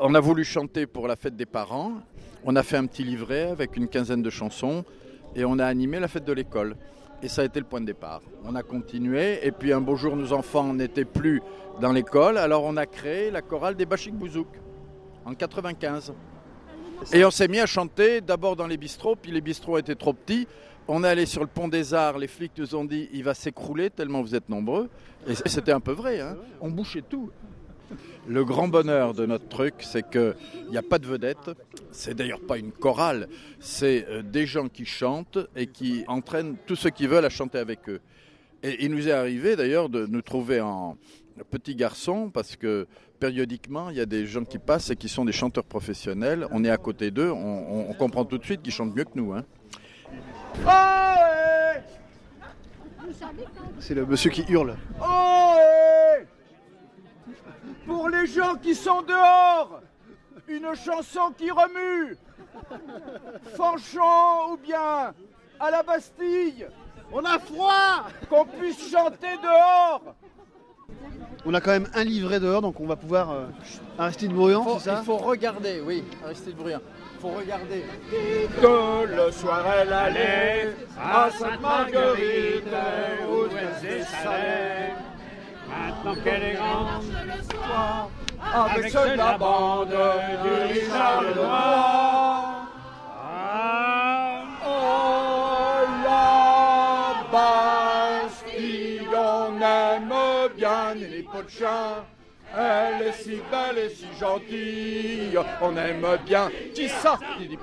On a voulu chanter pour la fête des parents. On a fait un petit livret avec une quinzaine de chansons et on a animé la fête de l'école. Et ça a été le point de départ. On a continué et puis un beau jour, nos enfants n'étaient plus dans l'école, alors on a créé la chorale des Bachik Bouzouk en 95. Et on s'est mis à chanter d'abord dans les bistrots, puis les bistrots étaient trop petits. On est allé sur le pont des Arts, les flics nous ont dit il va s'écrouler tellement vous êtes nombreux. Et c'était un peu vrai, hein. on bouchait tout. Le grand bonheur de notre truc, c'est qu'il n'y a pas de vedette. C'est d'ailleurs pas une chorale. C'est euh, des gens qui chantent et qui entraînent tous ceux qui veulent à chanter avec eux. Et il nous est arrivé d'ailleurs de nous trouver en petit garçon parce que périodiquement, il y a des gens qui passent et qui sont des chanteurs professionnels. On est à côté d'eux, on, on comprend tout de suite qu'ils chantent mieux que nous. Hein. C'est le monsieur qui hurle. Pour les gens qui sont dehors, une chanson qui remue. Fanchon ou bien à la Bastille. On a froid Qu'on puisse chanter dehors. On a quand même un livret dehors, donc on va pouvoir. Euh, Aristide Bruyant, c'est ça Il faut regarder, oui, Aristide Bruyant. Il faut regarder. Que le soir elle allait à Sainte-Marguerite, où elle. Maintenant qu'elle est grande, avec ceux de la bande du Richard le Noir. Oh la Bastille, on aime bien les pots de chien. Elle est si belle et si gentille, on aime bien. Qui ça Il dit.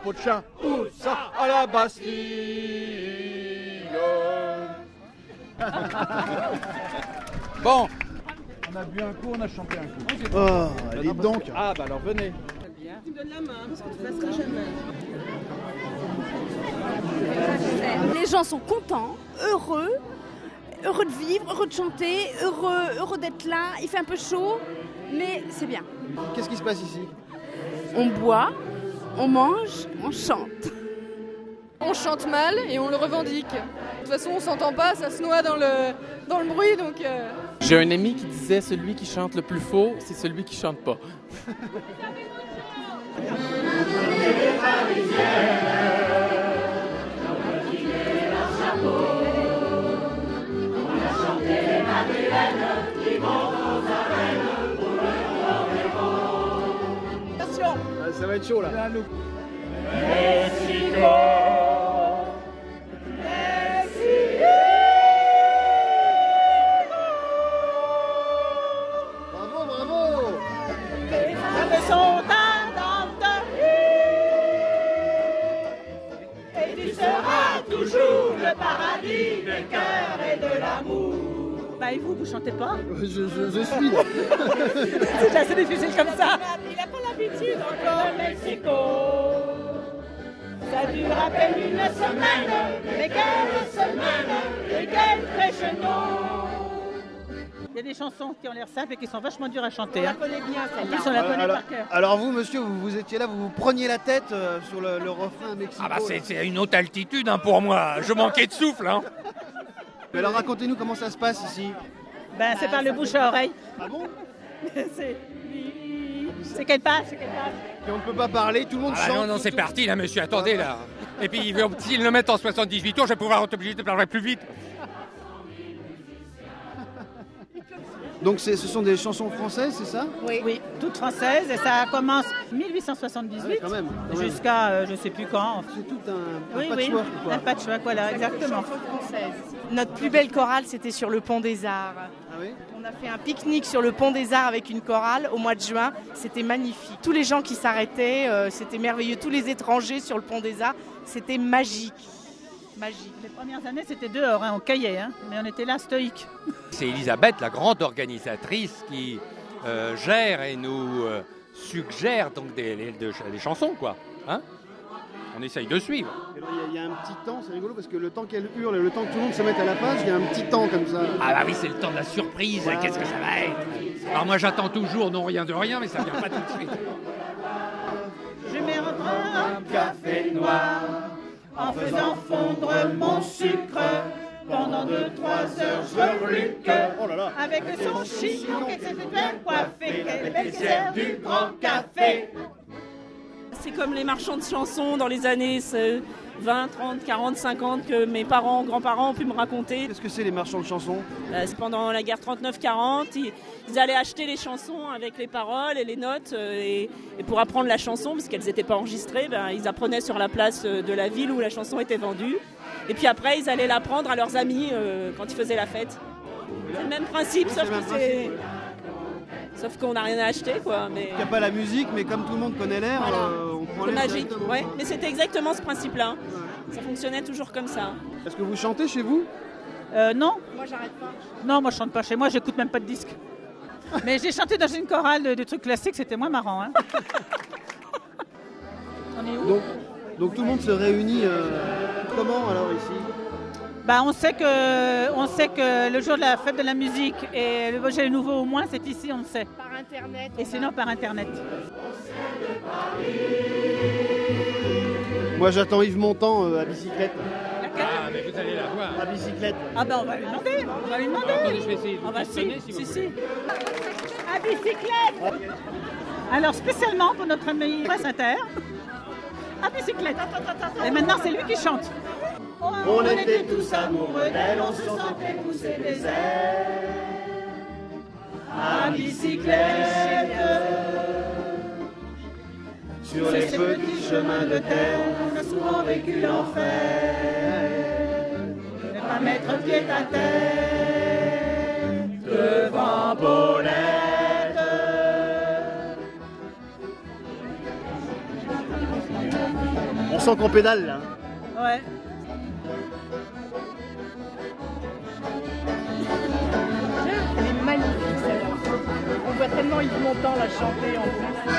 Où ça À la Bastille. bon, on a bu un coup, on a chanté un coup. Oh, allez donc Ah bah alors venez. Tu me donnes la main parce que tu ne passeras jamais. Les gens sont contents, heureux, heureux de vivre, heureux de chanter, heureux, heureux d'être là. Il fait un peu chaud, mais c'est bien. Qu'est-ce qui se passe ici? On boit, on mange, on chante. On chante mal et on le revendique. De toute façon, on s'entend pas, ça se noie dans le, dans le bruit, donc... euh, J'ai un ami qui disait celui qui chante le plus faux, c'est celui qui chante pas. Ça va être chaud là. Bah et vous, vous chantez pas? Je, je- je suis. C'est assez difficile comme ça. Il n'a pas l'habitude encore. Le Mexico, ça dure à peine une semaine, mais quelle semaine, et quel crescendo. Il y a des chansons qui ont l'air simples et qui sont vachement dures à chanter. On la hein. connaît bien En celle-là. plus, on la connaît alors, par cœur. alors vous, monsieur, vous, vous étiez là, vous vous preniez la tête euh, sur le, le refrain Mexico. Ah bah c'est une haute altitude hein, pour moi. Je manquais de souffle. Hein. Mais alors racontez-nous comment ça se passe ici. Ben, c'est par le bouche à oreille. Ah bon c'est c'est qu'elle passe, c'est qu'elle passe. Et on ne peut pas parler, tout le monde Ah chante. non, non, c'est parti là, monsieur. Attendez là. Et puis ils veulent- s'ils le mettent en 78 tours, je vais pouvoir être obligé de parler plus vite. Donc c'est- ce sont des chansons françaises, c'est ça Oui, toute française et ça commence 1878 Ah oui, quand même, quand même. jusqu'à euh, je sais plus quand. C'est tout un, un Oui, oui, patchwork quoi. un patchwork, voilà, exactement. Notre plus belle chorale, c'était sur le pont des Arts. Ah oui On a fait un pique-nique sur le pont des Arts avec une chorale au mois de juin. C'était magnifique. Tous les gens qui s'arrêtaient, euh, c'était merveilleux. Tous les étrangers sur le pont des Arts, c'était magique. Magique. Les premières années, c'était dehors, hein, on caillait, hein, mais on était là stoïque. C'est Elisabeth, la grande organisatrice, qui euh, gère et nous euh, suggère donc des, les, de- les chansons, quoi. Hein On essaye de suivre. Il y, a- il y a un petit temps, c'est rigolo parce que le temps qu'elle hurle et le temps que tout le monde se mette à la page, il y a un petit temps comme ça. Ah bah oui, c'est le temps de la surprise. Ouais, Qu'est-ce que ça va être? Alors moi, j'attends toujours non rien de rien, mais ça vient pas tout de suite. Je mets un café noir en faisant fondre mon sucre Pendant deux, trois heures, je reluque. Oh là là Avec son chignon qui s'est bien coiffé, qu'elle est du grand café. C'est comme les marchands de chansons dans les années 20, 30, 40, 50 que mes parents, grands-parents ont pu me raconter. Qu'est-ce que c'est les marchands de chansons? Euh, c'est pendant la guerre 39-40, ils, ils allaient acheter les chansons avec les paroles et les notes euh, et, et pour apprendre la chanson, parce qu'elles n'étaient pas enregistrées, ben, ils apprenaient sur la place euh, de la ville où la chanson était vendue. Et puis après, ils allaient l'apprendre à leurs amis euh, quand ils faisaient la fête. C'est le même principe, Oui, sauf que c'est... qu'on n'a rien à acheter, quoi. Mais... Il n'y a pas la musique, mais comme tout le monde connaît l'air, Voilà. Magique, ouais. Mais c'était exactement ce principe-là. Ça fonctionnait toujours comme ça. Est-ce que vous chantez chez vous? Euh, non, Moi, j'arrête pas. non, moi je chante pas chez moi, j'écoute même pas de disque. Mais j'ai chanté dans une chorale de, de trucs classiques, c'était moins marrant. Hein. On est où? Donc, donc tout le monde se réunit euh, comment alors ici? Bah, on sait que on sait que le jour de la fête de la musique et le Beaujolais nouveau au moins c'est ici, on le sait. Par internet. Et sinon par internet. Moi j'attends Yves Montand euh, à bicyclette. Ah, mais vous allez la voir. À bicyclette. Ah ben on va lui demander, on va lui demander. Attendez, je vais essayer de Ah vous bah si, si vous si. À bicyclette Alors spécialement pour notre ami Presse Inter, à bicyclette. Et maintenant c'est lui qui chante. On était tous amoureux d'elle, on se sentait pousser des ailes. À bicyclette sur les petits chemins de terre. on a souvent vécu l'enfer. Ne pas mettre pied à terre devant Paulette. On sent qu'on pédale là. Ouais. Yves Montand l'a chanté en plus.